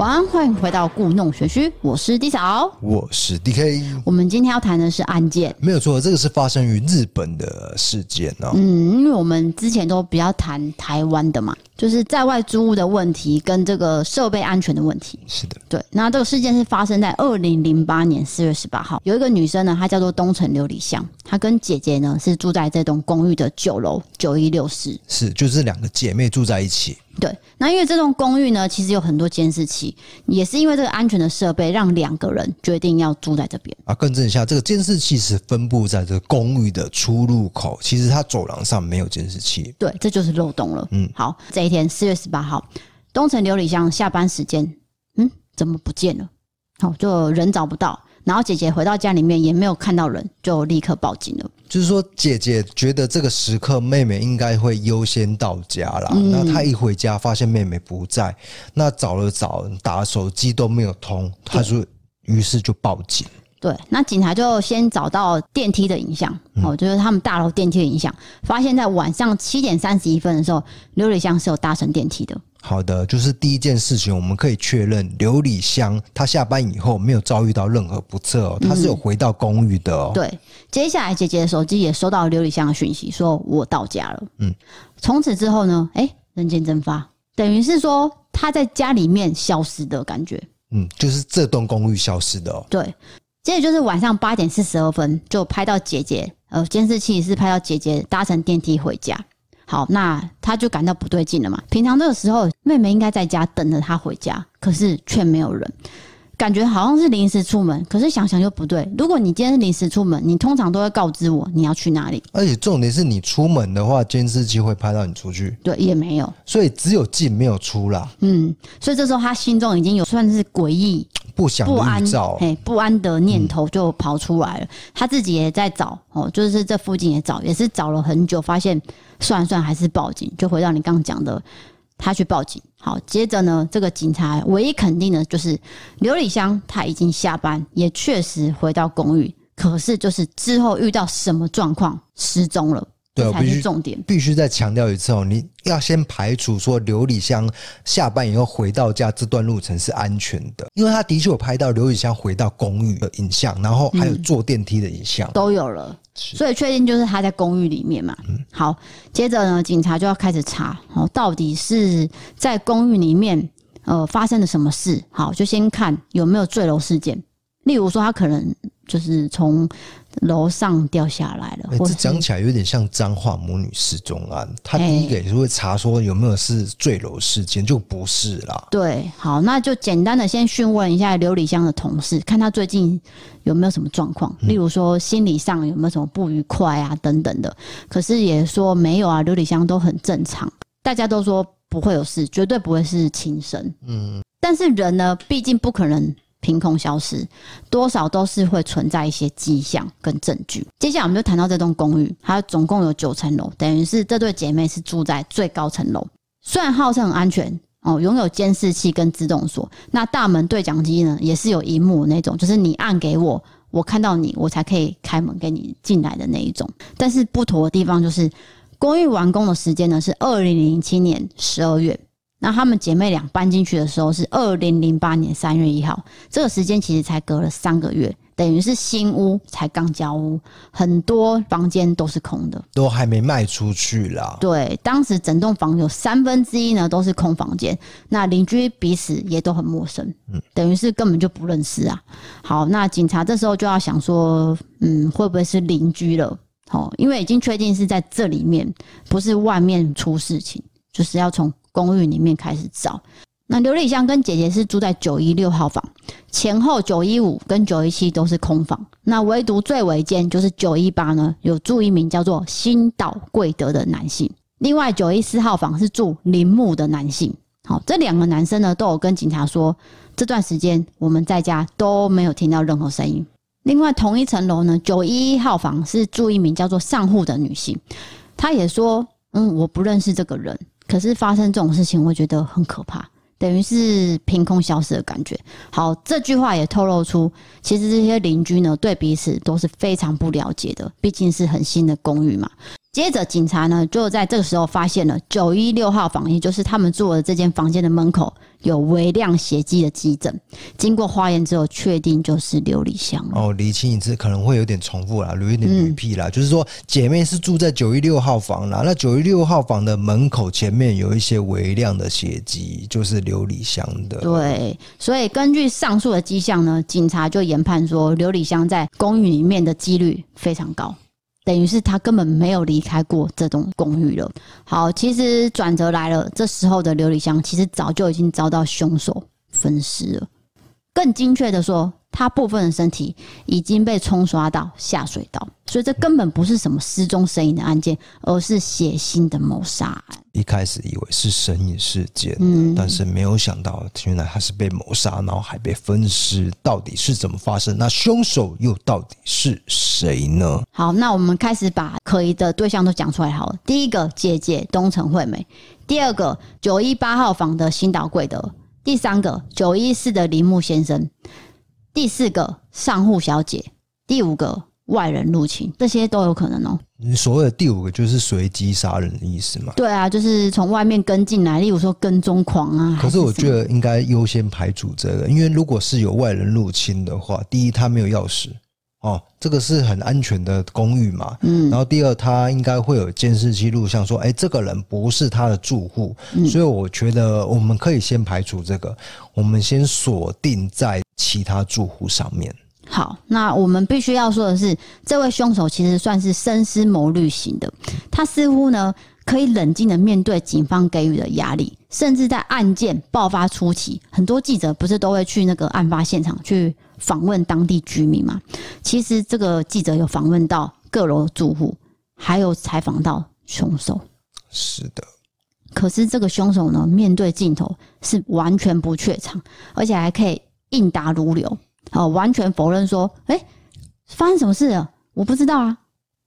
晚安，欢迎回到故弄玄虚，我是 D 嫂，我是 DK。我们今天要谈的是案件，没有错，这个是发生于日本的事件哦。嗯，因为我们之前都比较谈台湾的嘛，就是在外租屋的问题跟这个设备安全的问题。是的，对。那这个事件是发生在二零零八年四月十八号，有一个女生呢，她叫做东城琉璃香，她跟姐姐呢是住在这栋公寓的九楼九一六室，是，就是两个姐妹住在一起。对，那因为这栋公寓呢，其实有很多监视器，也是因为这个安全的设备，让两个人决定要住在这边啊。更正一下，这个监视器是分布在这个公寓的出入口，其实它走廊上没有监视器。对，这就是漏洞了。嗯，好，这一天四月十八号，东城琉璃香下班时间，嗯，怎么不见了？好，就人找不到。然后姐姐回到家里面也没有看到人，就立刻报警了。就是说，姐姐觉得这个时刻妹妹应该会优先到家啦。嗯、那她一回家发现妹妹不在，那找了找，打手机都没有通，她说，于是就报警。对，那警察就先找到电梯的影像，哦、嗯，就是他们大楼电梯的影像，发现在晚上七点三十一分的时候，瑠璃香是有搭乘电梯的。好的，就是第一件事情，我们可以确认瑠璃香她下班以后没有遭遇到任何不测哦，她是有回到公寓的哦。对，接下来姐姐的手机也收到瑠璃香的讯息，说我到家了。嗯，从此之后呢，哎，人间蒸发，等于是说她在家里面消失的感觉。嗯，就是这栋公寓消失的哦。对，接着就是晚上八点四十二分，就拍到姐姐，呃，监视器是拍到姐姐搭乘电梯回家。好，那他就感到不对劲了嘛。平常这个时候，妹妹应该在家等着他回家，可是却没有人，感觉好像是临时出门。可是想想又不对，如果你今天是临时出门，你通常都会告知我你要去哪里。而且重点是你出门的话，监视器会拍到你出去。对，也没有，所以只有进没有出啦。嗯，所以这时候他心中已经有算是诡异。不想不安，嘿，不安的念头就跑出来了。嗯、他自己也在找哦，就是这附近也找，也是找了很久，发现算算还是报警。就回到你刚刚讲的，他去报警。好，接着呢，这个警察唯一肯定的就是刘礼香他已经下班，也确实回到公寓，可是就是之后遇到什么状况失踪了。对，才是重点。必须再强调一次哦，你要先排除说刘礼香下班以后回到家这段路程是安全的，因为他的确有拍到刘礼香回到公寓的影像，然后还有坐电梯的影像、嗯、都有了，所以确定就是他在公寓里面嘛。嗯，好，接着呢，警察就要开始查哦，到底是在公寓里面呃发生了什么事？好，就先看有没有坠楼事件，例如说他可能就是从。楼上掉下来了，欸、这讲起来有点像彰化母女失踪案。他第一个也是会查说有没有是坠楼事件，就不是啦。对，好，那就简单的先询问一下瑠璃香的同事，看他最近有没有什么状况，例如说心理上有没有什么不愉快啊等等的。可是也说没有啊，瑠璃香都很正常，大家都说不会有事，绝对不会是轻生。嗯，但是人呢，毕竟不可能。凭空消失，多少都是会存在一些迹象跟证据。接下来我们就谈到这栋公寓，它总共有九层楼，等于是这对姐妹是住在最高层楼。虽然号称很安全哦，拥有监视器跟自动锁，那大门对讲机呢也是有萤幕那种，就是你按给我，我看到你，我才可以开门给你进来的那一种。但是不妥的地方就是，公寓完工的时间呢是二零零七年十二月。那她们姐妹俩搬进去的时候是二零零八年三月一号，这个时间其实才隔了三个月，等于是新屋才刚交屋，很多房间都是空的，都还没卖出去啦。对，当时整栋房有三分之一呢都是空房间，那邻居彼此也都很陌生，嗯，等于是根本就不认识啊。好，那警察这时候就要想说，嗯，会不会是邻居了？哦，因为已经确定是在这里面，不是外面出事情，就是要从。公寓里面开始找，那刘丽香跟姐姐是住在九一六号房，前后九一五跟九一七都是空房，那唯独最尾间就是九一八呢，有住一名叫做新岛贵德的男性，另外九一四号房是住铃木的男性。好，这两个男生呢都有跟警察说，这段时间我们在家都没有听到任何声音。另外同一层楼呢，九一一号房是住一名叫做上户的女性，她也说，嗯，我不认识这个人。可是发生这种事情，我觉得很可怕，等于是凭空消失的感觉。好，这句话也透露出，其实这些邻居呢，对彼此都是非常不了解的，毕竟是很新的公寓嘛。接着，警察呢就在这个时候发现了九一六号房，也就是他们住的这间房间的门口有微量血迹的迹证。经过化验之后，确定就是流理香。哦，理清一次可能会有点重复啦，有一点女癖啦。嗯、就是说，姐妹是住在九一六号房啦，那九一六号房的门口前面有一些微量的血迹，就是流理香的。对，所以根据上述的迹象呢，警察就研判说，流理香在公寓里面的几率非常高。等于是他根本没有离开过这栋公寓了。好，其实转折来了，这时候的琉璃香其实早就已经遭到凶手分尸了。更精确的说，他部分的身体已经被冲刷到下水道，所以这根本不是什么失踪身影的案件，而是血腥的谋杀案。一开始以为是神隐事件，嗯，但是没有想到，原来他是被谋杀，然后还被分尸，到底是怎么发生？那凶手又到底是谁呢？好，那我们开始把可疑的对象都讲出来好了。第一个姐姐东城惠美，第二个九一八号房的新岛贵德，第三个九一四的铃木先生。第四个上户小姐，第五个外人入侵，这些都有可能哦。你所谓的第五个就是随机杀人的意思嘛？对啊，就是从外面跟进来，例如说跟踪狂啊。可是我觉得应该优先排除这个，因为如果是有外人入侵的话，第一他没有钥匙哦，这个是很安全的公寓嘛。嗯。然后第二，他应该会有监视器录像，说哎，这个人不是他的住户，嗯。所以我觉得我们可以先排除这个，我们先锁定在。其他住户上面。好，那我们必须要说的是，这位凶手其实算是深思谋虑型的。他似乎呢可以冷静的面对警方给予的压力，甚至在案件爆发初期，很多记者不是都会去那个案发现场去访问当地居民嘛？其实这个记者有访问到各楼住户，还有采访到凶手。是的。可是这个凶手呢，面对镜头是完全不怯场，而且还可以。应答如流，哦，完全否认说，哎、欸，发生什么事了？我不知道啊，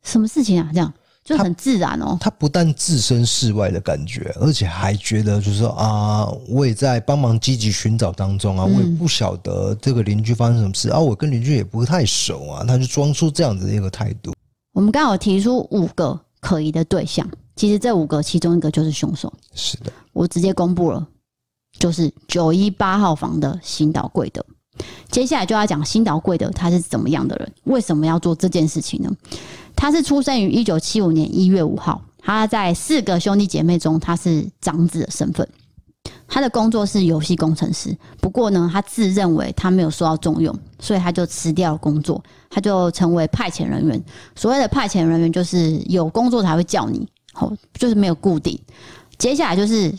什么事情啊？这样就很自然哦。他不但置身事外的感觉，而且还觉得就是说啊，我也在帮忙积极寻找当中啊，我也不晓得这个邻居发生什么事啊，我跟邻居也不太熟啊，他就装出这样子的一个态度。我们刚好提出五个可疑的对象，其实这五个其中一个就是凶手。是的，我直接公布了。就是九一八号房的新岛贵德，接下来就要讲新岛贵德他是怎么样的人，为什么要做这件事情呢？他是出生于一九七五年一月五号，他在四个兄弟姐妹中，他是长子的身份。他的工作是游戏工程师，不过呢，他自认为他没有受到重用，所以他就辞掉了工作，他就成为派遣人员。所谓的派遣人员，就是有工作才会叫你，哦，就是没有固定。接下来就是。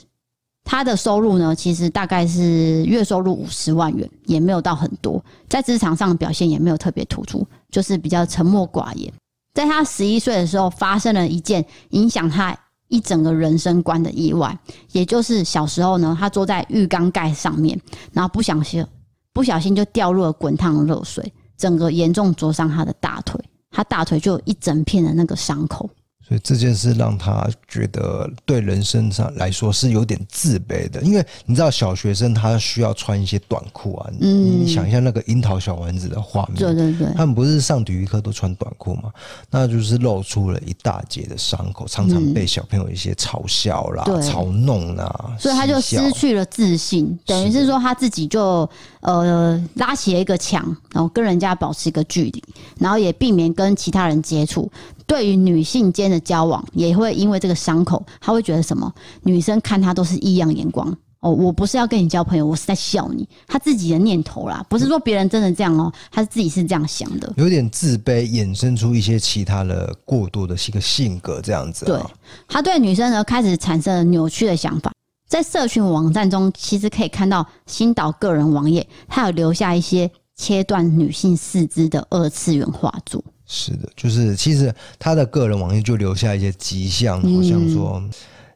他的收入呢，其实大概是月收入五十万元，也没有到很多，在职场上的表现也没有特别突出，就是比较沉默寡言。在他十一岁的时候，发生了一件影响他一整个人生观的意外，也就是小时候呢，他坐在浴缸盖上面，然后不小心不小心就掉入了滚烫的热水，整个严重灼伤他的大腿，他大腿就有一整片的那个伤口。所以这件事让他觉得对人生上来说是有点自卑的，因为你知道小学生他需要穿一些短裤啊，嗯，你想一下那个樱桃小丸子的画面，对对对，他们不是上体育课都穿短裤嘛？那就是露出了一大截的伤口，常常被小朋友一些嘲笑啦、嗯、嘲弄啦，所以他就失去了自信，等于是说他自己就呃拉起了一个墙，然后跟人家保持一个距离，然后也避免跟其他人接触。对于女性间的交往，也会因为这个伤口，他会觉得什么？女生看他都是异样眼光哦。我不是要跟你交朋友，我是在笑你。他自己的念头啦，不是说别人真的这样哦，他是自己是这样想的，有点自卑，衍生出一些其他的过度的一个性格这样子。对，他对女生呢开始产生了扭曲的想法，在社群网站中，其实可以看到新岛个人网页，他有留下一些切断女性四肢的二次元画作。是的，就是其实他的个人网页就留下一些迹象，好像说，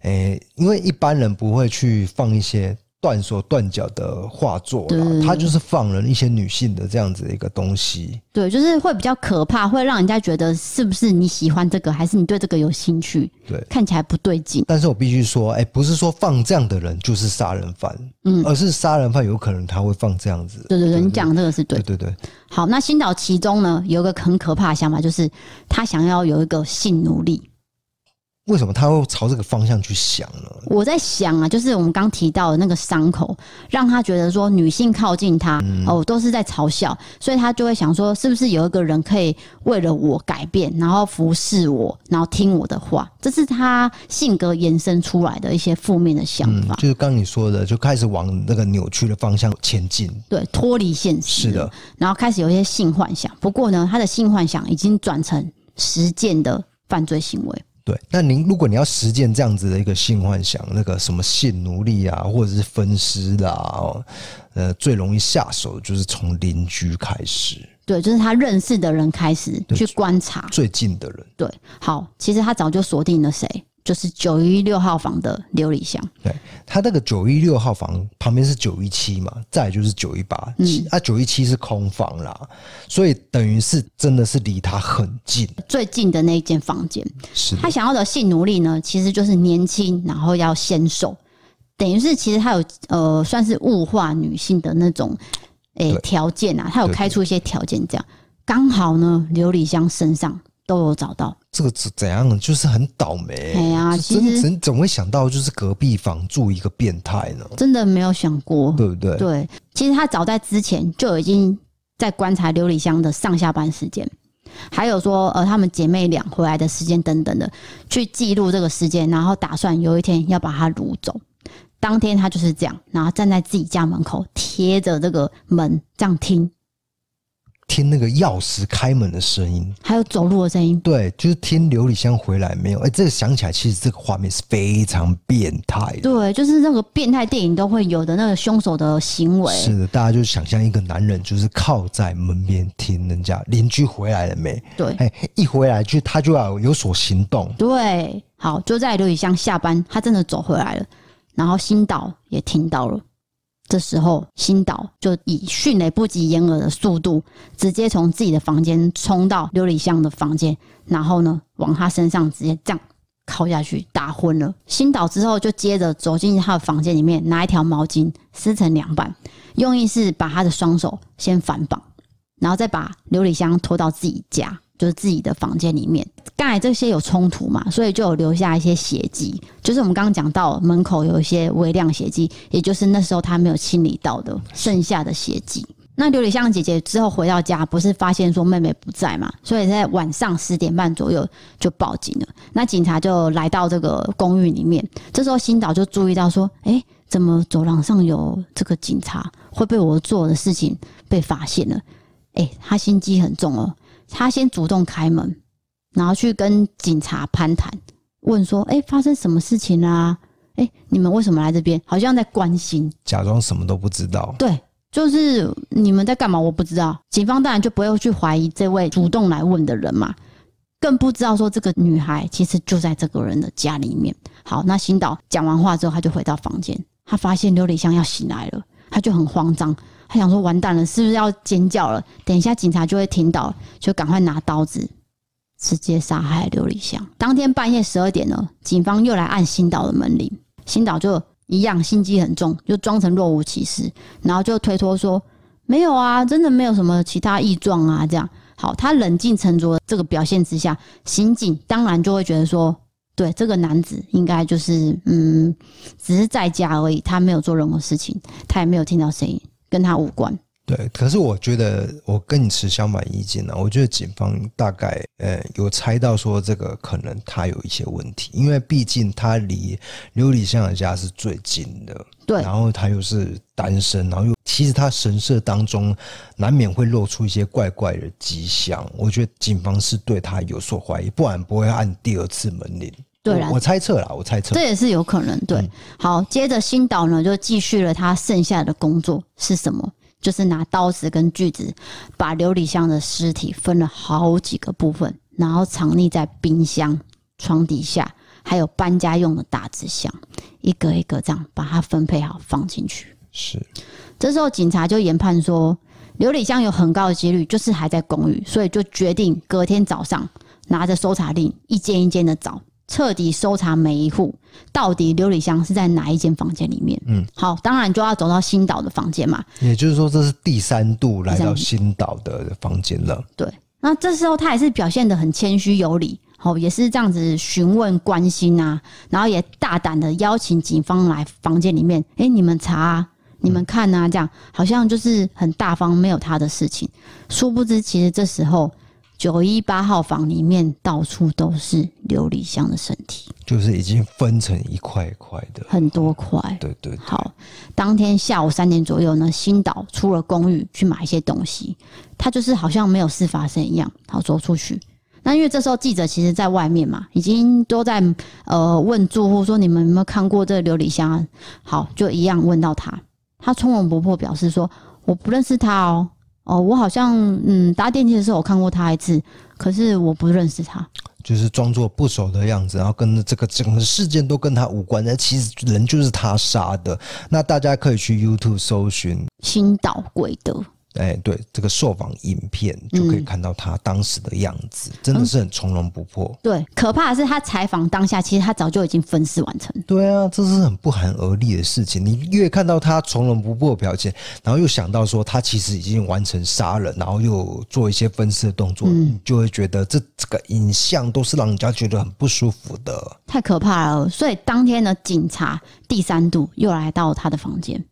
诶，因为一般人不会去放一些。断手断脚的画作，他就是放了一些女性的这样子的一个东西。对，就是会比较可怕，会让人家觉得是不是你喜欢这个，还是你对这个有兴趣？对，看起来不对劲。但是我必须说，哎，不是说放这样的人就是杀人犯，嗯，而是杀人犯有可能他会放这样子。对对对，你讲这个是对，对对对。好，那新岛其中呢有一个很可怕的想法，就是他想要有一个性奴隶。为什么他会朝这个方向去想呢？我在想啊，就是我们刚提到的那个伤口，让他觉得说女性靠近他、嗯、哦，都是在嘲笑，所以他就会想说，是不是有一个人可以为了我改变，然后服侍我，然后听我的话？这是他性格延伸出来的一些负面的想法。嗯、就是刚你说的，就开始往那个扭曲的方向前进，对，脱离现实。是的，然后开始有一些性幻想。不过呢，他的性幻想已经转成实践的犯罪行为。对，那您如果你要实践这样子的一个性幻想，那个什么性奴隶啊，或者是分尸啦，哦，呃，最容易下手的就是从邻居开始。对，就是他认识的人开始去观察最近的人。对，好，其实他早就锁定了谁。就是九一六号房的琉璃香，对，他那个九一六号房旁边是九一七嘛，再就是九一八，嗯，啊，九一七是空房啦，所以等于是真的是离他很近，最近的那一间房间。是他想要的性奴隶呢，其实就是年轻，然后要纤瘦，等于是其实他有呃，算是物化女性的那种诶条件啊，他有开出一些条件，这样。刚好呢，琉璃香身上。都有找到这个怎怎样？就是很倒霉。哎呀，其实怎怎么会想到就是隔壁房住一个变态呢？真的没有想过，对不对？对，其实他早在之前就已经在观察琉璃香的上下班时间，还有说呃他们姐妹俩回来的时间等等的，去记录这个时间，然后打算有一天要把他掳走。当天他就是这样，然后站在自己家门口贴着这个门这样听。听那个钥匙开门的声音，还有走路的声音。对，就是听流理香回来没有？哎、欸，这个想起来，其实这个画面是非常变态的。对，就是那个变态电影都会有的那个凶手的行为。是的，大家就想象一个男人，就是靠在门边听人家邻居回来了没？对，哎、欸，一回来就他就要有所行动。对，好，就在流理香下班，他真的走回来了，然后新岛也听到了。这时候，新岛就以迅雷不及掩耳的速度，直接从自己的房间冲到琉璃香的房间，然后呢，往他身上直接这样靠下去，打昏了。新岛之后就接着走进他的房间里面，拿一条毛巾撕成两半，用意是把他的双手先反绑，然后再把琉璃香拖到自己家。就是自己的房间里面，刚才这些有冲突嘛，所以就有留下一些血迹。就是我们刚刚讲到门口有一些微量血迹，也就是那时候他没有清理到的剩下的血迹。那刘理香姐姐之后回到家，不是发现说妹妹不在嘛，所以在晚上十点半左右就报警了。那警察就来到这个公寓里面，这时候新岛就注意到说：“哎，怎么走廊上有这个警察？会被我做的事情被发现了？”哎，他心机很重哦。他先主动开门，然后去跟警察攀谈，问说：“哎、欸，发生什么事情啦、啊？哎、欸，你们为什么来这边？好像在关心，假装什么都不知道。对，就是你们在干嘛？我不知道。警方当然就不会去怀疑这位主动来问的人嘛，更不知道说这个女孩其实就在这个人的家里面。好，那新岛讲完话之后，他就回到房间，他发现琉璃香要醒来了，他就很慌张。他想说完蛋了，是不是要尖叫了？等一下警察就会听到，就赶快拿刀子直接杀害流理香。当天半夜十二点呢，警方又来按新岛的门铃，新岛就一样心机很重，就装成若无其事，然后就推脱说没有啊，真的没有什么其他异状啊。这样好，他冷静沉着这个表现之下，刑警当然就会觉得说，对这个男子应该就是嗯，只是在家而已，他没有做任何事情，他也没有听到声音。跟他无关。对，可是我觉得我跟你持相反意见呢。我觉得警方大概呃有猜到说这个可能他有一些问题，因为毕竟他离流理香的家是最近的。对，然后他又是单身，然后又其实他神色当中难免会露出一些怪怪的迹象。我觉得警方是对他有所怀疑，不然不会按第二次门铃。对啦，我猜测啦，我猜测，这也是有可能。对，嗯、好，接着新岛呢就继续了他剩下的工作是什么？就是拿刀子跟锯子把流理香的尸体分了好几个部分，然后藏匿在冰箱、床底下，还有搬家用的大纸箱，一个一个这样把它分配好放进去。是，这时候警察就研判说，流理香有很高的几率就是还在公寓，所以就决定隔天早上拿着搜查令一间一间的找。彻底搜查每一户，到底琉璃香是在哪一间房间里面？嗯，好，当然就要走到新岛的房间嘛。也就是说，这是第三度来到新岛的房间了。对，那这时候他也是表现的很谦虚有礼。哦，也是这样子询问关心啊，然后也大胆的邀请警方来房间里面，哎、欸，你们查啊，你们看啊，这样好像就是很大方，没有他的事情。殊不知，其实这时候。九一八号房里面到处都是琉璃香的身体，就是已经分成一块一块的，很多块。对，对对。好，当天下午三点左右呢，新岛出了公寓去买一些东西，他就是好像没有事发生一样，好走出去。那因为这时候记者其实在外面嘛，已经都在呃问住户说，你们有没有看过这个流理香？好，就一样问到他，他从容不迫表示说，我不认识他哦。哦，我好像嗯搭电梯的时候我看过他一次，可是我不认识他，就是装作不熟的样子，然后跟这个整个事件都跟他无关，但其实人就是他杀的。那大家可以去 YouTube 搜寻新岛贵德。哎，对，这个受访影片就可以看到他当时的样子，嗯、真的是很从容不迫。对，可怕的是他采访当下，其实他早就已经分尸完成。对啊，这是很不寒而栗的事情。你越看到他从容不迫的表现，然后又想到说他其实已经完成杀人，然后又做一些分尸的动作，嗯、你就会觉得这这个影像都是让人家觉得很不舒服的。太可怕了。所以当天呢，警察第三度又来到他的房间，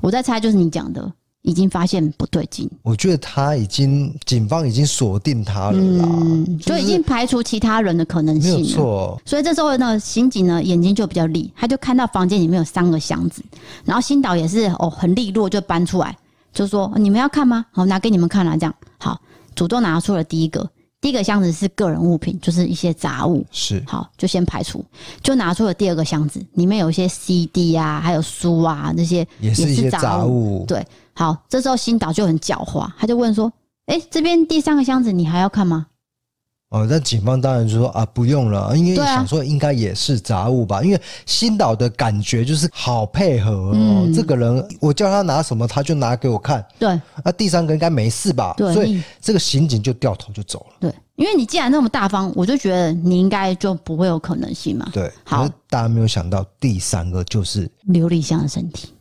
我在猜就是你讲的。已经发现不对劲，我觉得他已经，警方已经锁定他了啦，嗯，就已经排除其他人的可能性了，没有错。所以这时候呢，刑警呢眼睛就比较利，他就看到房间里面有三个箱子，然后新岛也是哦很利落就搬出来，就说你们要看吗？好，拿给你们看了，这样。好，主动拿出了第一个。第一个箱子是个人物品，就是一些杂物，是。好，就先排除，就拿出了第二个箱子，里面有一些 CD 啊，还有书啊，这些也是一些杂物。对，好，这时候新岛就很狡猾，他就问说：“哎、欸，这边第三个箱子你还要看吗？”哦，那警方当然就说啊，不用了，因为想说应该也是杂物吧，啊、因为新岛的感觉就是好配合哦，嗯、这个人我叫他拿什么，他就拿给我看。对，那第三个应该没事吧？对，所以这个刑警就掉头就走了。对，因为你既然那么大方，我就觉得你应该就不会有可能性嘛。对，好，大家没有想到第三个就是琉璃香的身体。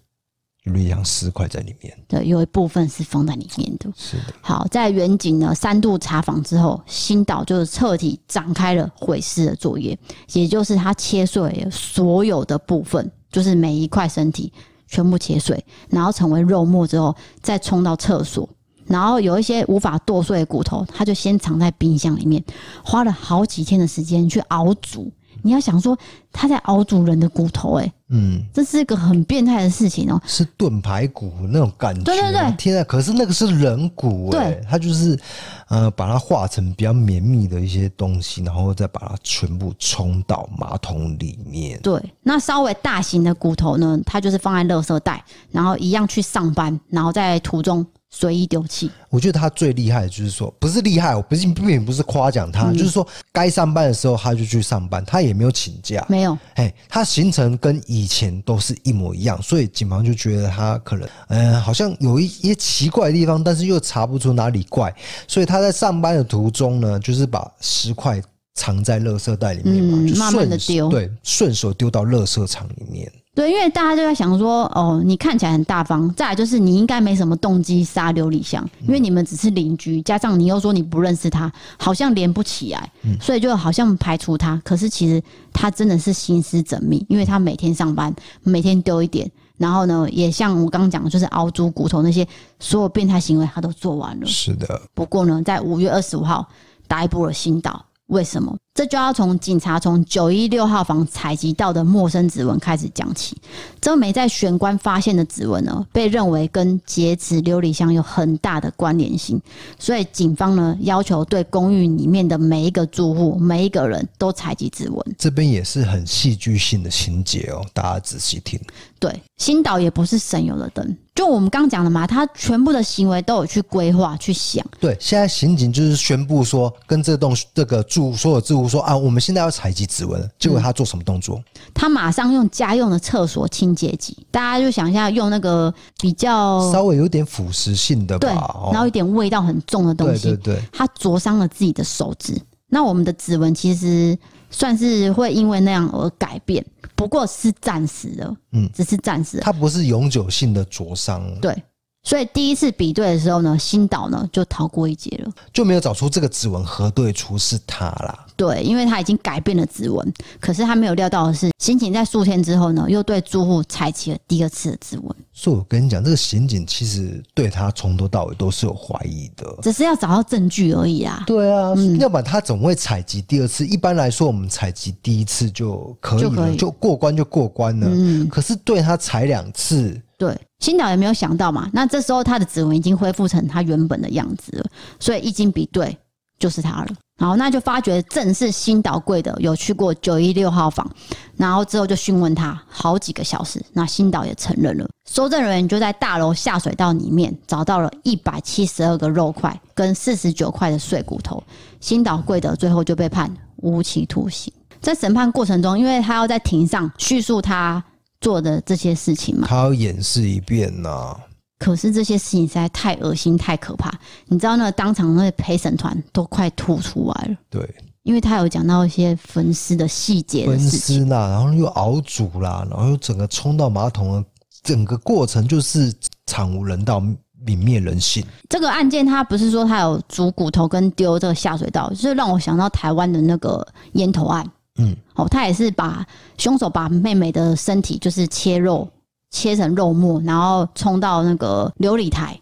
流理香尸块在里面，对，有一部分是放在里面的。是的。好，在远景呢三度查访之后，新岛就是彻底展开了毁尸的作业，也就是他切碎了所有的部分，就是每一块身体全部切碎，然后成为肉末之后，再冲到厕所，然后有一些无法剁碎的骨头，他就先藏在冰箱里面，花了好几天的时间去熬煮。你要想说他在熬煮人的骨头，欸，哎，嗯，这是一个很变态的事情哦，喔，是炖排骨那种感觉，对对对，天啊！可是那个是人骨，欸，对，他就是呃把它化成比较绵密的一些东西，然后再把它全部冲到马桶里面。对，那稍微大型的骨头呢，它就是放在垃圾袋，然后一样去上班，然后在途中。随意丢弃。我觉得他最厉害的就是说，不是厉害，我不是并不是夸奖他，嗯、就是说该上班的时候他就去上班，他也没有请假，没有。哎，他行程跟以前都是一模一样，所以警方就觉得他可能，嗯、呃，好像有一些奇怪的地方，但是又查不出哪里怪，所以他在上班的途中呢，就是把十块藏在垃圾袋里面嘛，嗯、就慢慢的丢，对，顺手丢到垃圾场里面。对，因为大家就在想说，哦，你看起来很大方，再来就是你应该没什么动机杀流理香，因为你们只是邻居，加上你又说你不认识他，好像连不起来，所以就好像排除他。可是其实他真的是心思缜密，因为他每天上班，每天丢一点，然后呢，也像我刚刚讲的，就是熬煮骨头那些所有变态行为，他都做完了。是的。不过呢，在五月二十五号逮捕了新岛。为什么？这就要从警察从九一六号房采集到的陌生指纹开始讲起。这枚在玄关发现的指纹呢，被认为跟劫持琉璃箱有很大的关联性，所以警方呢要求对公寓里面的每一个住户、每一个人都采集指纹。这边也是很戏剧性的情节哦，大家仔细听。对，新岛也不是省油的灯。就我们刚讲的嘛，他全部的行为都有去规划、去想。对，现在刑警就是宣布说，跟这栋这个住所有住户说啊，我们现在要采集指纹。结果他做什么动作？嗯，他马上用家用的厕所清洁剂，大家就想一下，用那个比较稍微有点腐蚀性的吧，对，然后有点味道很重的东西，对对对，他灼伤了自己的手指。那我们的指纹其实算是会因为那样而改变。不过是暂时的，嗯，只是暂时的，它不是永久性的灼伤。对，所以第一次比对的时候呢，新岛呢就逃过一劫了，就没有找出这个指纹核对出是他啦。对，因为他已经改变了指纹，可是他没有料到的是，刑警在数天之后呢，又对住户采集了第二次的指纹。所以我跟你讲，这个刑警其实对他从头到尾都是有怀疑的，只是要找到证据而已啊。对啊，嗯、要不然他怎么会采集第二次。一般来说，我们采集第一次就可以了，就，过关就过关了。嗯，可是对他采两次，对，新岛也没有想到嘛。那这时候他的指纹已经恢复成他原本的样子了，所以一经比对，就是他了。好，那就发觉正是新岛贵德有去过九一六号房，然后之后就询问他好几个小时，那新岛也承认了。搜证人员就在大楼下水道里面找到了一百七十二个肉块跟四十九块的碎骨头，新岛贵德最后就被判无期徒刑。在审判过程中，因为他要在庭上叙述他做的这些事情嘛，他要演示一遍呐、可是这些事情实在太恶心、太可怕，你知道那个当场那个陪审团都快吐出来了。对，因为他有讲到一些分尸的细节，分尸啦，然后又熬煮啦，然后又整个冲到马桶了，整个过程就是惨无人道、泯灭人性。这个案件他不是说他有煮骨头跟丢这个下水道，就是让我想到台湾的那个烟头案。嗯，哦，他也是把凶手把妹妹的身体就是切肉。切成肉末，然后冲到那个琉璃台，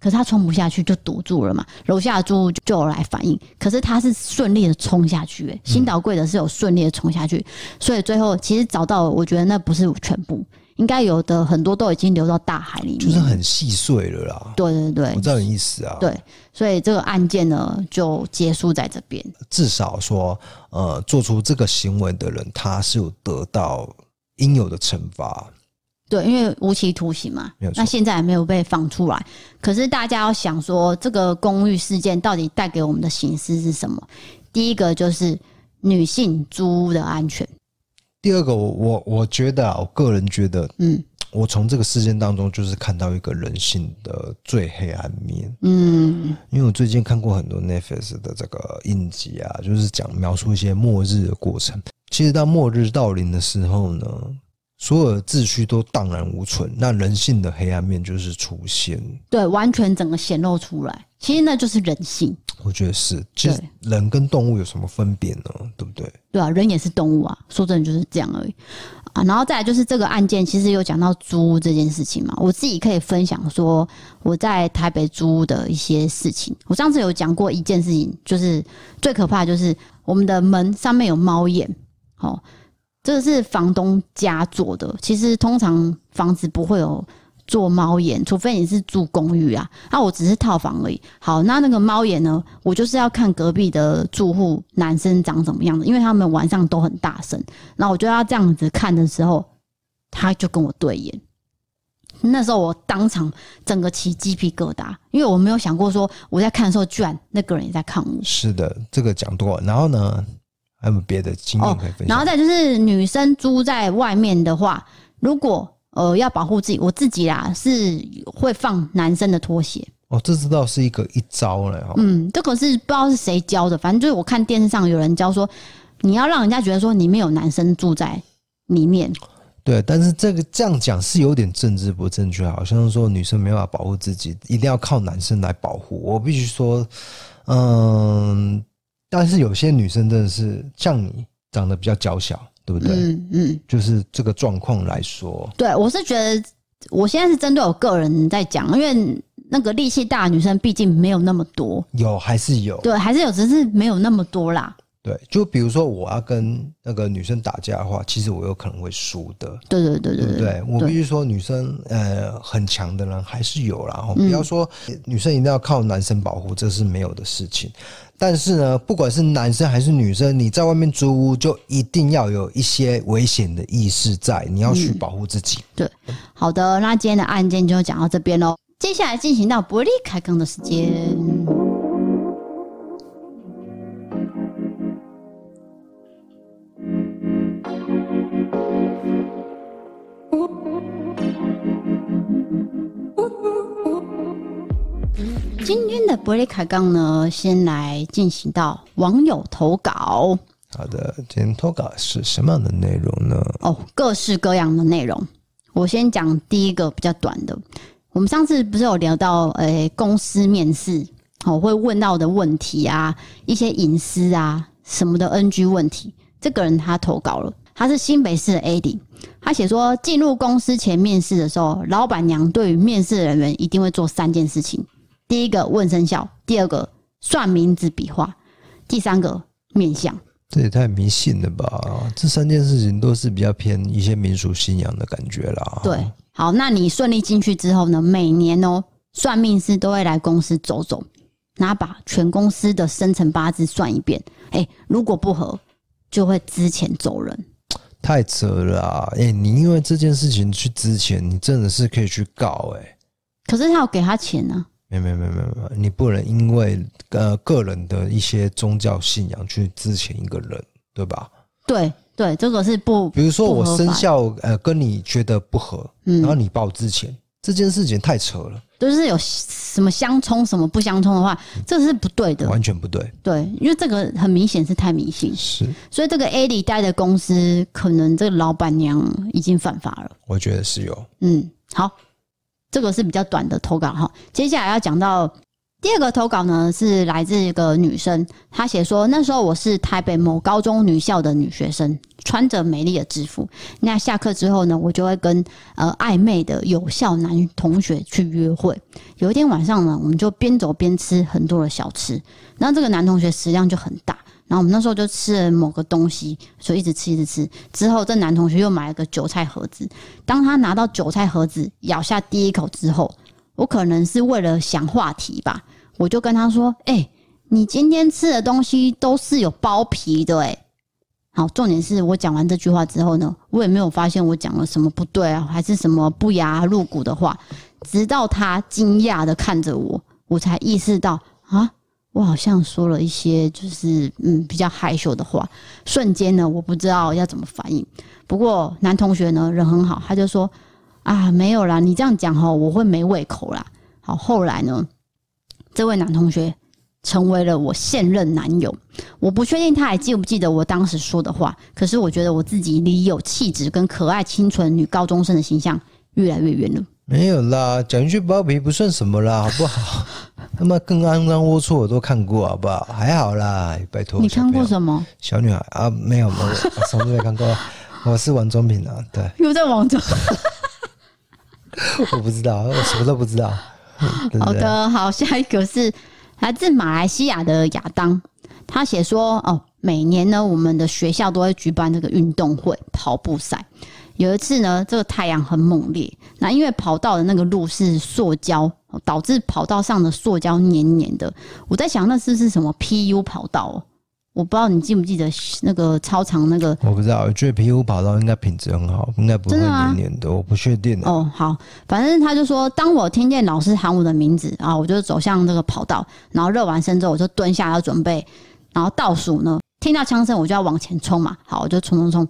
可是他冲不下去，就堵住了嘛。楼下的住户就有来反映，可是他是顺利的冲下去，哎，新岛贵的是有顺利的冲下去，所以最后其实找到，我觉得那不是全部，应该有的很多都已经流到大海里面，就是很细碎了啦。对对对，我知道你意思啊。对，所以这个案件呢就结束在这边。至少说，呃，做出这个行为的人，他是有得到应有的惩罚。对，因为无期徒刑嘛，那现在还没有被放出来。可是大家要想说，这个公寓事件到底带给我们的形式是什么？第一个就是女性租屋的安全。第二个，我我我觉得啊，我个人觉得，嗯，我从这个事件当中就是看到一个人性的最黑暗面。嗯，因为我最近看过很多 Netflix 的这个印集啊，就是讲描述一些末日的过程。其实到末日到临的时候呢。所有的秩序都荡然无存，那人性的黑暗面就是出现，对，完全整个显露出来。其实那就是人性，我觉得是。其实人跟动物有什么分别呢？对不对？对啊，人也是动物啊，说真的就是这样而已啊。然后再来就是这个案件，其实有讲到租屋这件事情嘛。我自己可以分享说我在台北租屋的一些事情。我上次有讲过一件事情，就是最可怕的就是我们的门上面有猫眼，哦。这个是房东家做的，其实通常房子不会有做猫眼，除非你是住公寓啊。那我只是套房而已。好，那那个猫眼呢？我就是要看隔壁的住户男生长什么样子，因为他们晚上都很大声。那我就要这样子看的时候，他就跟我对眼。那时候我当场整个起鸡皮疙瘩，因为我没有想过说我在看的时候，居然那个人也在看我。是的，这个讲多了。然后呢？还有没有别的经验可以分享？然后再就是女生租在外面的话，如果呃要保护自己，我自己啦是会放男生的拖鞋。哦，这知道是一个一招了。嗯，这可是不知道是谁教的，反正就是我看电视上有人教说，你要让人家觉得说里面有男生住在里面。对，但是这个这样讲是有点政治不正确，好像是说女生没办法保护自己，一定要靠男生来保护。我必须说，嗯。但是有些女生真的是像你长得比较娇小，对不对？嗯嗯，就是这个状况来说，对，我是觉得我现在是针对我个人在讲，因为那个力气大的女生毕竟没有那么多，有还是有，对，还是有，只是没有那么多啦。对，就比如说我要跟那个女生打架的话，其实我有可能会输的。对对对对对，对，我必须说女生呃很强的人还是有啦。不要说女生一定要靠男生保护，这是没有的事情。但是呢，不管是男生还是女生，你在外面租屋就一定要有一些危险的意识在，你要去保护自己。对，好的，那今天的案件就讲到这边喽。接下来进行到伯利开缸的时间。今天的伯利开杠呢，先来进行到网友投稿。好的，今天投稿是什么样的内容呢？哦，各式各样的内容。我先讲第一个比较短的。我们上次不是有聊到，诶、欸，公司面试，我会问到的问题啊，一些隐私啊，什么的 NG 问题。这个人他投稿了，他是新北市的 AD，他写说进入公司前面试的时候，老板娘对于面试人员一定会做三件事情：第一个问生肖，第二个算名字笔画，第三个面相。这也太迷信了吧！这三件事情都是比较偏一些民俗信仰的感觉啦。对，好，那你顺利进去之后呢？每年哦，算命师都会来公司走走，然后把全公司的生辰八字算一遍。哎，如果不合，就会资遣走人。太扯了啊！哎，你因为这件事情去资遣，你真的是可以去告哎。可是他要给他钱呢、啊。没有没有没有没有，你不能因为呃个人的一些宗教信仰去支遣一个人，对吧？对对，这个是不。比如说我生肖呃跟你觉得不合，嗯，然后你报资遣，这件事情太扯了。就是有什么相冲什么不相冲的话，这是不对的，完全不对。对，因为这个很明显是太迷信。是，所以这个 A 里待的公司，可能这个老板娘已经犯法了。我觉得是有。嗯，好。这个是比较短的投稿哈，接下来要讲到第二个投稿呢，是来自一个女生，她写说那时候我是台北某高中女校的女学生，穿着美丽的制服，那下课之后呢，我就会跟呃暧昧的有校男同学去约会。有一天晚上呢，我们就边走边吃很多的小吃，那这个男同学食量就很大。然后我们那时候就吃了某个东西，所以一直吃一直吃。之后这男同学又买了个韭菜盒子。当他拿到韭菜盒子，咬下第一口之后，我可能是为了想话题吧，我就跟他说：“哎，你今天吃的东西都是有包皮的哎。”好，重点是我讲完这句话之后呢，我也没有发现我讲了什么不对啊，还是什么不雅入骨的话。直到他惊讶的看着我，我才意识到啊。我好像说了一些就是嗯比较害羞的话，瞬间呢，我不知道要怎么反应。不过男同学呢人很好，他就说啊没有啦，你这样讲哈，我会没胃口啦。好，后来呢，这位男同学成为了我现任男友。我不确定他还记不记得我当时说的话，可是我觉得我自己离有气质跟可爱清纯女高中生的形象越来越远了。没有啦，讲一句包皮不算什么啦，好不好？他妈更肮脏龌龊我都看过，好不好？还好啦，拜托。你看过什么？小女孩啊，没有没有，什么都没看过。我是王中平啊，对。又在王中。我不知道，我什么都不知道。对对好的，好，下一个是来自马来西亚的亚当，他写说哦，每年呢，我们的学校都会举办这个运动会跑步赛。有一次呢，这个太阳很猛烈，那因为跑道的那个路是塑胶，导致跑道上的塑胶黏黏的。我在想，那是是什么 PU 跑道哦？我不知道你记不记得那个操场那个？我不知道，我觉得 PU 跑道应该品质很好，应该不会黏黏的。我不确定哦。好，反正他就说，当我听见老师喊我的名字啊，我就走向那个跑道，然后热完身之后，我就蹲下要准备，然后倒数呢，听到枪声我就要往前冲嘛。好，我就冲冲冲。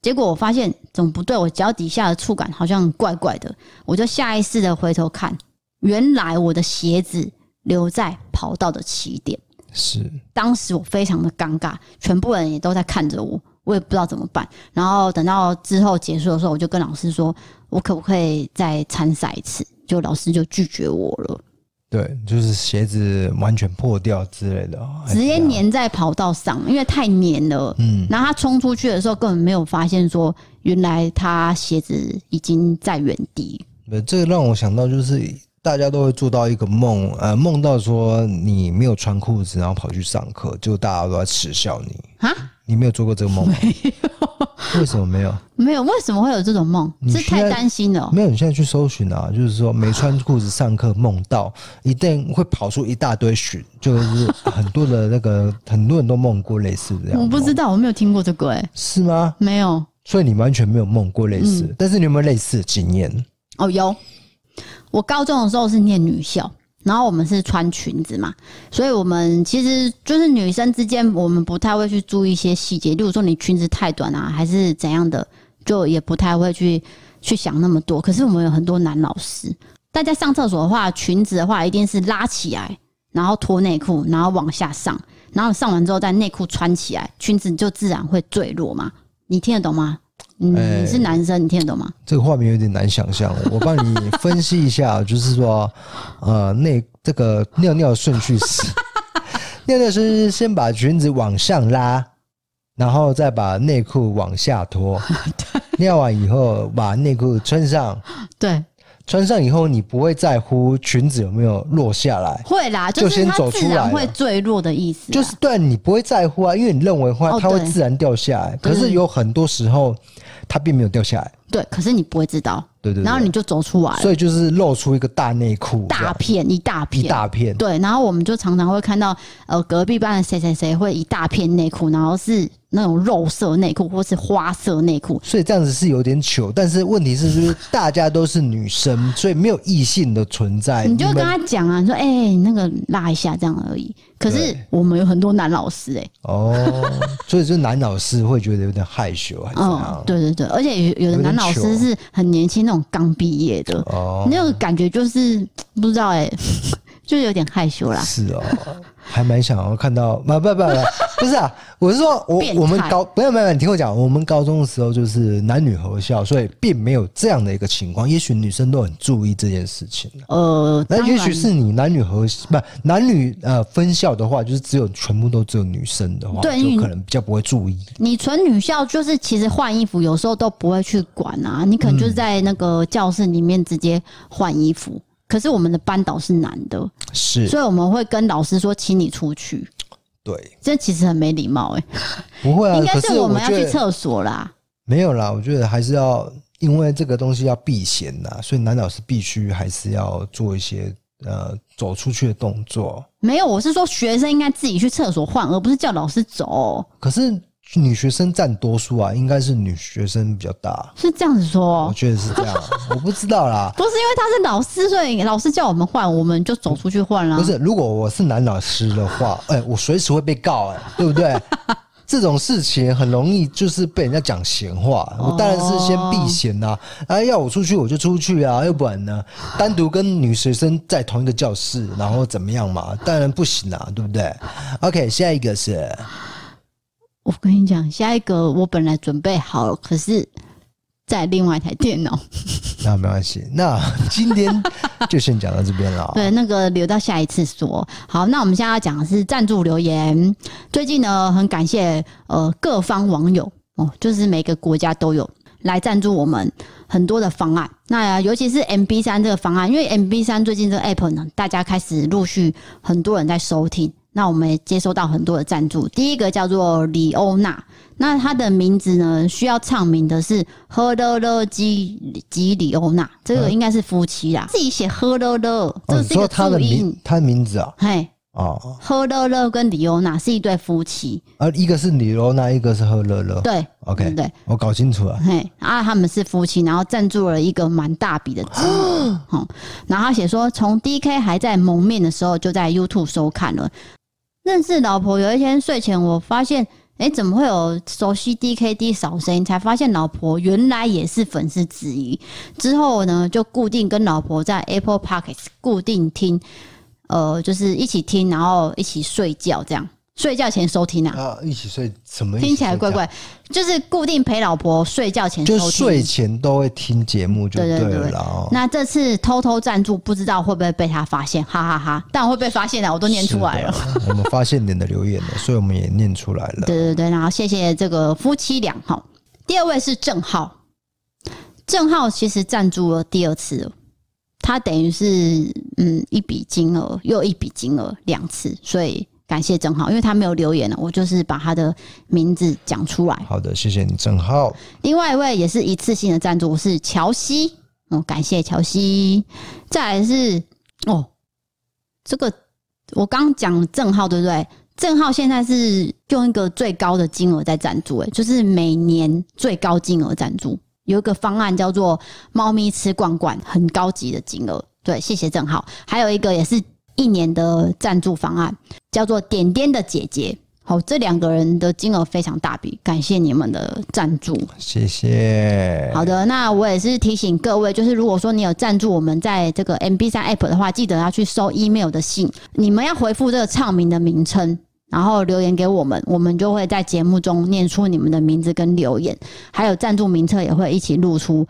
结果我发现怎么不对，我脚底下的触感好像怪怪的，我就下意识的回头看，原来我的鞋子留在跑道的起点。是，当时我非常的尴尬，全部人也都在看着我，我也不知道怎么办。然后等到之后结束的时候，我就跟老师说，我可不可以再参赛一次？就老师就拒绝我了。对，就是鞋子完全破掉之类的，直接粘在跑道上，因为太黏了。嗯，然后他冲出去的时候，根本没有发现说，原来他鞋子已经在原地。对，这个让我想到，就是大家都会做到一个梦，呃，梦到说你没有穿裤子，然后跑去上课，就大家都在耻笑你啊。你没有做过这个梦吗？没有。为什么没有？没有，为什么会有这种梦？是太担心了。没有，你现在去搜寻啊，就是说没穿裤子上课梦到，一定会跑出一大堆寻，就是很多的那个 很多人都梦过类似这样。我不知道，我没有听过这个、欸，哎，是吗？没有。所以你完全没有梦过类似，嗯、但是你有没有类似的经验？哦，有。我高中的时候是念女校。然后我们是穿裙子嘛，所以我们其实就是女生之间，我们不太会去注意一些细节，例如说你裙子太短啊，还是怎样的，就也不太会去去想那么多。可是我们有很多男老师，大家上厕所的话，裙子的话一定是拉起来，然后脱内裤，然后往下上，然后上完之后再内裤穿起来，裙子就自然会坠落嘛。你听得懂吗？嗯，你是男生，欸、你听得懂吗？这个画面有点难想象，我帮你分析一下，就是说，呃，那这个尿尿的顺序是，尿尿是先把裙子往上拉，然后再把内裤往下脱。尿完以后把内裤穿上。对。穿上以后，你不会在乎裙子有没有落下来，会啦，就先走出来，会坠落的意思，就是对你不会在乎啊，因为你认为话它会自然掉下来，可是有很多时候它并没有掉下来，对，可是你不会知道，对对，然后你就走出来，所以就是露出一个大内裤，大片一大片。一大片，对，然后我们就常常会看到呃隔壁班的谁谁谁会一大片内裤，然后是。那种肉色内裤或是花色内裤，所以这样子是有点糗。但是问题是，就是大家都是女生，所以没有异性的存在。你就跟他讲啊，你说哎、欸，那个拉一下这样而已。可是我们有很多男老师哎、欸，哦，所以就男老师会觉得有点害羞，还是怎样？哦，对对对，而且有有的男老师是很年轻，那种刚毕业的，哦，那种感觉就是不知道哎、欸，就有点害羞啦。是哦。还蛮想要看到，不不不不，不是啊，我是说我我们高没有没有，你听我讲，我们高中的时候就是男女合校，所以并没有这样的一个情况。也许女生都很注意这件事情。呃，那也许是你男女合不男女呃分校的话，就是只有全部都只有女生的话，对，就可能比较不会注意。你纯女校就是其实换衣服有时候都不会去管啊，你可能就是在那个教室里面直接换衣服。可是我们的班导是男的，是，所以我们会跟老师说，请你出去。对，这其实很没礼貌哎、欸。不会啊，应该是我们要去厕所啦。没有啦，我觉得还是要，因为这个东西要避嫌呐，所以男老师必须还是要做一些呃走出去的动作。没有，我是说学生应该自己去厕所换，而不是叫老师走。可是。女学生占多数啊，应该是女学生比较大，是这样子说？我觉得是这样，我不知道啦。不是因为他是老师，所以老师叫我们换，我们就走出去换啦。不是，如果我是男老师的话，哎、欸，我随时会被告、欸，哎，对不对？这种事情很容易就是被人家讲闲话，我当然是先避嫌呐。哎，要我出去我就出去啊，要不然呢，单独跟女学生在同一个教室，然后怎么样嘛？当然不行啊，对不对？OK，下一个是。我跟你讲，下一个我本来准备好了，可是在另外一台电脑。那没关系，那今天就先讲到这边了。对，那个留到下一次说。好，那我们现在要讲的是赞助留言。最近呢，很感谢呃各方网友哦，就是每个国家都有来赞助我们很多的方案。那尤其是 MB 三这个方案，因为 MB 三最近这个 App 呢，大家开始陆续很多人在收听。那我们也接收到很多的赞助，第一个叫做李欧娜，那她的名字呢，需要唱名的是呵乐乐基及李欧娜，这个应该是夫妻啦，自己写呵乐乐，这是一个注音，他的名字啊，嘿。哦，赫乐乐跟李欧娜是一对夫妻，啊一个是李欧娜，一个是赫乐乐。对，OK，对，我搞清楚了。嘿，啊，他们是夫妻，然后赞助了一个蛮大笔的金额。好，然后他写说，从 DK 还在蒙面的时候，就在 YouTube 收看了。认识老婆有一天睡前，我发现，哎、怎么会有熟悉 DKD 扫声音？才发现老婆原来也是粉丝之一。之后呢，就固定跟老婆在 apple pocket 固定听。呃，就是一起听，然后一起睡觉，这样睡觉前收听啊。啊，一起睡什么？听起来怪怪，就是固定陪老婆睡觉前收听，就睡前都会听节目，就对了。对对对对，那这次偷偷赞助，不知道会不会被他发现？哈哈哈，哈！但会被发现的，我都念出来了。我们发现你的留言了，所以我们也念出来了。对对对，然后谢谢这个夫妻俩哈。第二位是郑浩，郑浩其实赞助了第二次了。他等于是嗯一笔金额又一笔金额两次，所以感谢郑浩，因为他没有留言了，我就是把他的名字讲出来。好的，谢谢你郑浩。另外一位也是一次性的赞助是乔西，哦，感谢乔西。再来是哦，这个我刚讲郑浩对不对？郑浩现在是用一个最高的金额在赞助，哎，就是每年最高金额赞助。有一个方案叫做“猫咪吃罐罐”，很高级的金额。对，谢谢郑浩。还有一个也是一年的赞助方案，叫做“点点的姐姐”。好，这两个人的金额非常大笔，感谢你们的赞助，谢谢。好的，那我也是提醒各位，就是如果说你有赞助我们在这个 MB 三 App 的话，记得要去收 email 的信，你们要回复这个唱名的名称。然后留言给我们，我们就会在节目中念出你们的名字跟留言，还有赞助名册也会一起露出，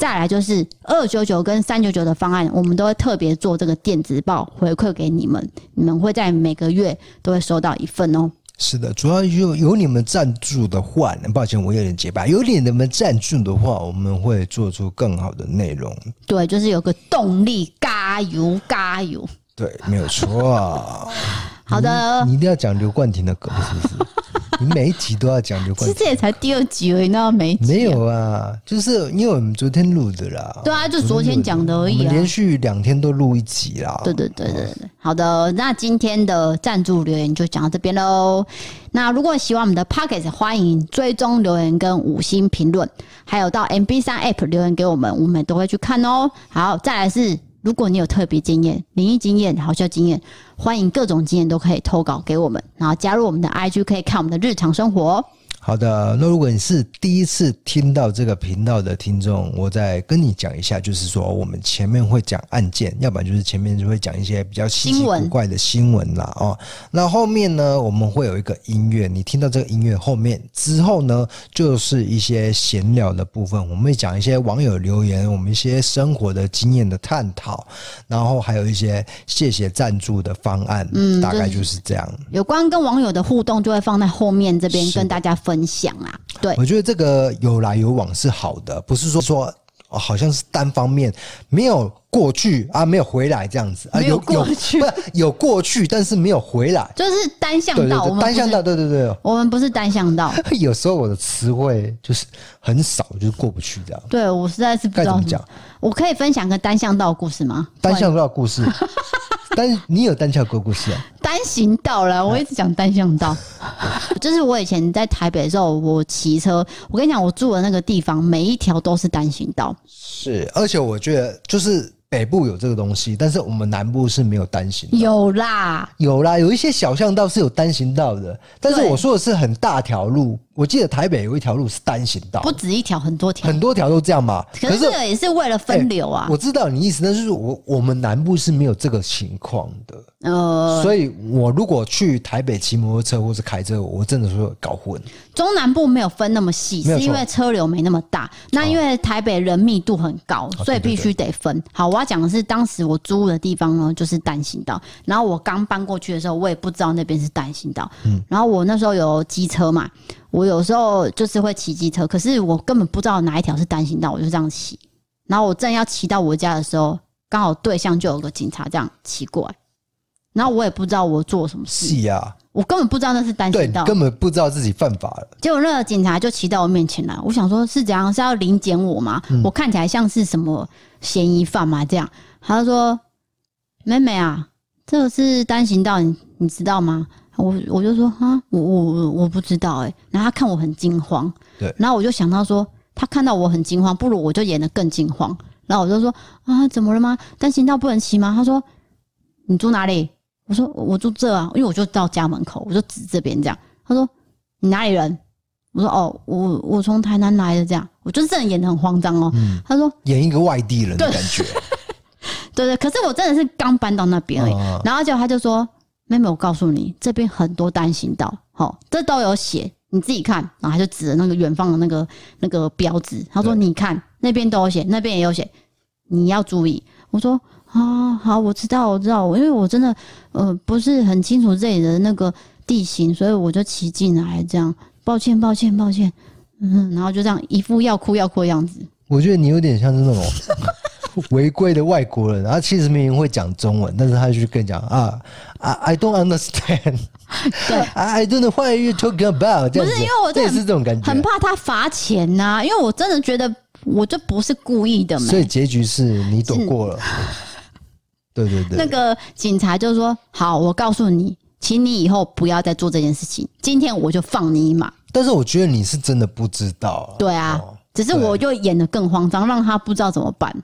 再来就是二九九跟三九九的方案，我们都会特别做这个电子报回馈给你们，你们会在每个月都会收到一份哦。是的，主要有有你们赞助的话，抱歉我有点结巴，有你们赞助的话，我们会做出更好的内容。对，就是有个动力，加油加油。对，没有错啊。好的你，你一定要讲刘冠廷的歌，是不是？你每一集都要讲刘冠廷，其实这也才第二集而已，那每一集、啊、没有啊，就是因为我们昨天录的啦。对啊，就昨天讲的而已啊。连续两天都录一集啦。对对对对对，好的，那今天的赞助留言就讲到这边喽。那如果喜欢我们的 Pocket，欢迎追踪留言跟五星评论，还有到 MB 三 App 留言给我们，我们都会去看哦。好，再来是。如果你有特别经验、灵异经验、好笑经验，欢迎各种经验都可以投稿给我们，然后加入我们的 IG，可以看我们的日常生活。好的，那如果你是第一次听到这个频道的听众，我再跟你讲一下，就是说我们前面会讲案件，要不然就是前面就会讲一些比较稀奇古怪的新闻啦哦。那后面呢，我们会有一个音乐，你听到这个音乐后面之后呢，就是一些闲聊的部分，我们会讲一些网友留言，我们一些生活的经验的探讨，然后还有一些谢谢赞助的方案，嗯，大概就是这样。有关跟网友的互动，就会放在后面这边跟大家分。分享啊，对，我觉得这个有来有往是好的，不是说说好像是单方面没有过去啊，没有回来这样子啊，有过去有，过去，但是没有回来，就是单向道，我们单向道，对对对，我们不是单向道。有时候我的词汇就是很少，就是过不去这样。对，我实在是不知道怎么讲。我可以分享个单向道故事吗？单向道故事。但是你有单向道故事啊？单行道啦，我一直讲单向道。就是我以前在台北的时候，我骑车，我跟你讲，我住的那个地方，每一条都是单行道。是，而且我觉得就是。北部有这个东西，但是我们南部是没有单行道。有啦，有啦，有一些小巷道是有单行道的，但是我说的是很大条路。我记得台北有一条路是单行道，不止一条，很多条，很多条都这样嘛。可是这个也是为了分流啊。欸、我知道你意思，但是我我们南部是没有这个情况的。呃，所以我如果去台北骑摩托车或是开车，我真的说搞混。中南部没有分那么细，是因为车流没那么大。那因为台北人密度很高，所以必须得分。好，我要讲的是当时我租的地方呢，就是单行道。然后我刚搬过去的时候，我也不知道那边是单行道。嗯，然后我那时候有机车嘛。我有时候就是会骑机车，可是我根本不知道哪一条是单行道，我就这样骑。然后我正要骑到我家的时候，刚好对向就有个警察这样骑过来，然后我也不知道我做什么事。是啊，我根本不知道那是单行道，根本不知道自己犯法了。结果那个警察就骑到我面前来，我想说是怎样，是要临检我吗？嗯、我看起来像是什么嫌疑犯吗？这样，他就说：“妹妹啊，这个是单行道，你你知道吗？”我我就说啊，我我我我不知道哎、欸，然后他看我很惊慌，对，然后我就想到说，他看到我很惊慌，不如我就演得更惊慌，然后我就说啊，怎么了吗？单行道不能骑吗？他说你住哪里？我说我住这啊，因为我就到家门口，我就指这边这样。他说你哪里人？我说哦，我我从台南来的这样，我就是真的演的很慌张哦。嗯、他说演一个外地人的感觉，对，对对，可是我真的是刚搬到那边而已，哦、然后就他就说。妹妹，我告诉你，这边很多单行道，好，这都有写，你自己看。然后他就指着那个远方的那个那个标志，他说：“你看，那边都有写，那边也有写，你要注意。”我说：“啊，好，我知道，我知道，因为我真的呃不是很清楚这里的那个地形，所以我就骑进来这样。抱歉，抱歉，抱歉。嗯，然后就这样一副要哭要哭的样子。我觉得你有点像是那种。违规的外国人，他其实明明会讲中文，但是他就跟你讲啊，I I don't understand，对，I don't know what you talking about。不是因为我这也是这种感觉，很怕他罚钱呐、啊，因为我真的觉得我就不是故意的嘛。所以结局是你躲过了。对对对，那个警察就说：“好，我告诉你，请你以后不要再做这件事情，今天我就放你一马。”但是我觉得你是真的不知道。对啊。哦只是我就演的更慌张，让他不知道怎么办，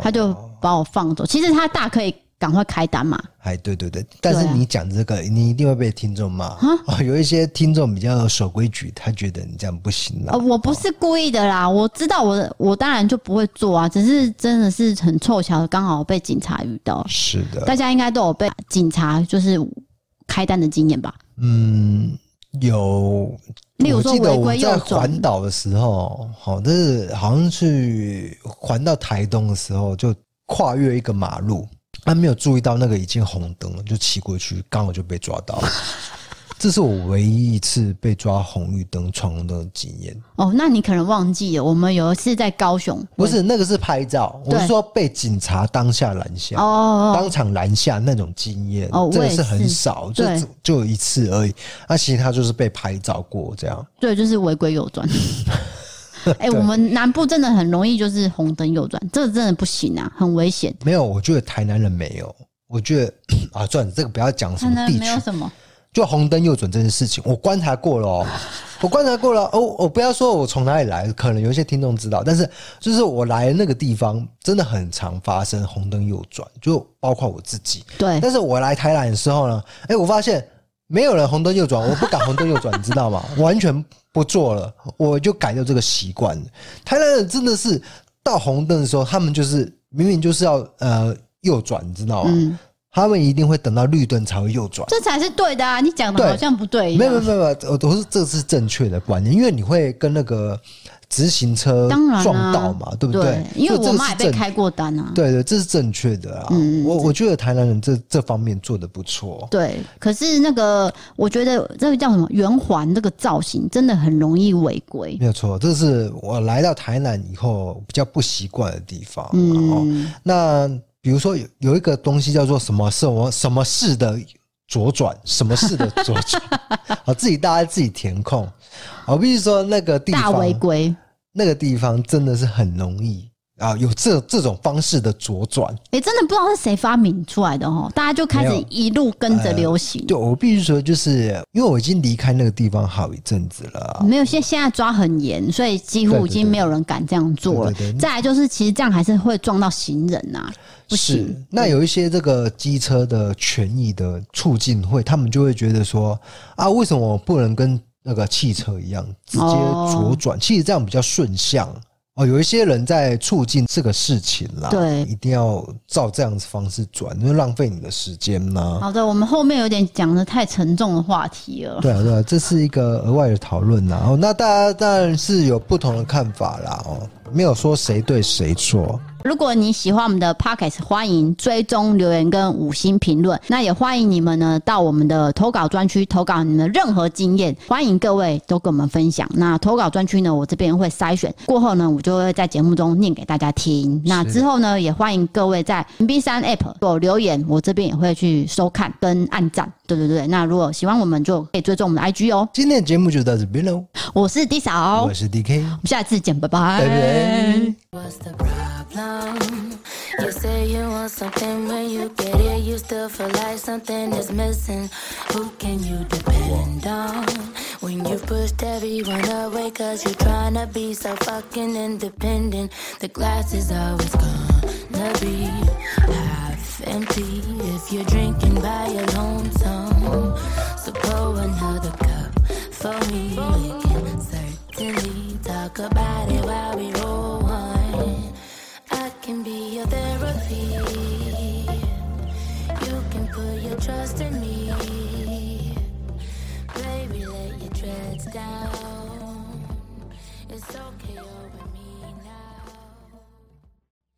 他就把我放走。其实他大可以赶快开单嘛。哎，对对对，但是你讲这个，你一定会被听众骂啊。有一些听众比较守规矩，他觉得你这样不行啦。我不是故意的啦，我知道我我当然就不会做啊，只是真的是很凑巧，刚好被警察遇到。是的，大家应该都有被警察就是开单的经验吧？嗯，有。例如说我记得违规在转环岛的时候，好，这是好像是环到台东的时候，就跨越一个马路，他没有注意到那个已经红灯了，就骑过去，刚好就被抓到了。这是我唯一一次被抓红绿灯、闯红灯的经验。哦，那你可能忘记了，我们有一次在高雄，不是那个是拍照，我是说被警察当下拦下，哦，当场拦下那种经验，哦，这个是很少，就就一次而已。那其实他就是被拍照过这样，对，就是违规右转。哎、欸，我们南部真的很容易就是红灯右转，这个真的不行啊，很危险。没有，我觉得台南人没有，我觉得 啊，算了，这个不要讲什么地区，没有什么。就红灯右转这件事情，我观察过了哦，我观察过了哦。我不要说我从哪里来，可能有一些听众知道，但是就是我来那个地方真的很常发生红灯右转，就包括我自己。对，但是我来台南的时候呢，哎，我发现没有了红灯右转，我不敢红灯右转，你知道吗？完全不做了，我就改掉这个习惯。台南人真的是到红灯的时候，他们就是明明就是要呃右转，你知道吗？他们一定会等到绿灯才会右转，这才是对的啊！你讲的好像不对。没有没有没有，我都是这是正确的观念，因为你会跟那个直行车撞到嘛，对不对？对，因为我妈也被开过单啊。对对，这是正确的啊。嗯，我我觉得台南人这这方面做得不错。对，可是那个我觉得这个叫什么圆环这个造型真的很容易违规。没有错，这是我来到台南以后比较不习惯的地方。嗯，那。比如说有有一个东西叫做什么什么什么式的左转，什么式的左转，啊，自己大家自己填空。我必须说那个地方大违规，那个地方真的是很容易。啊，有这这种方式的左转，哎，真的不知道是谁发明出来的哦，大家就开始一路跟着流行。对，我必须说，就是因为我已经离开那个地方好一阵子了，没有，现现在抓很严，所以几乎已经没有人敢这样做了。再来就是，其实这样还是会撞到行人呐，不行。那有一些这个机车的权益的促进会，他们就会觉得说啊，为什么我不能跟那个汽车一样直接左转？其实这样比较顺向。哦，有一些人在促进这个事情啦，对，一定要照这样子方式转，因为浪费你的时间呢。好的，我们后面有点讲的太沉重的话题了。对啊，对啊，这是一个额外的讨论啦。哦，那大家当然是有不同的看法啦。哦，没有说谁对谁错。如果你喜欢我们的 Podcast，欢迎追踪留言跟五星评论。那也欢迎你们呢到我们的投稿专区投稿你们的任何经验，欢迎各位都跟我们分享。那投稿专区呢，我这边会筛选过后呢，我就会在节目中念给大家听。那之后呢，也欢迎各位在 B 三 App 做留言，我这边也会去收看跟按赞。对对对，那如果喜欢我们，就可以追踪我们的 IG 哦。今天的节目就到这边喽。我是 D 嫂，我是 DK，我们下次见，拜拜。拜拜。What's the problem? You say you want something when you get it, you still feel like something is missing. Who can you depend on? When you pushed everyone away, cause you're trying to be so fucking independent. The glass is always gonna be half empty if you're drinking by your lonesome. So pour another cup for me. Again, certainly. Talk about it while we roll on. I can be your therapy. You can put your trust in me. Baby, let your dreads down. It's so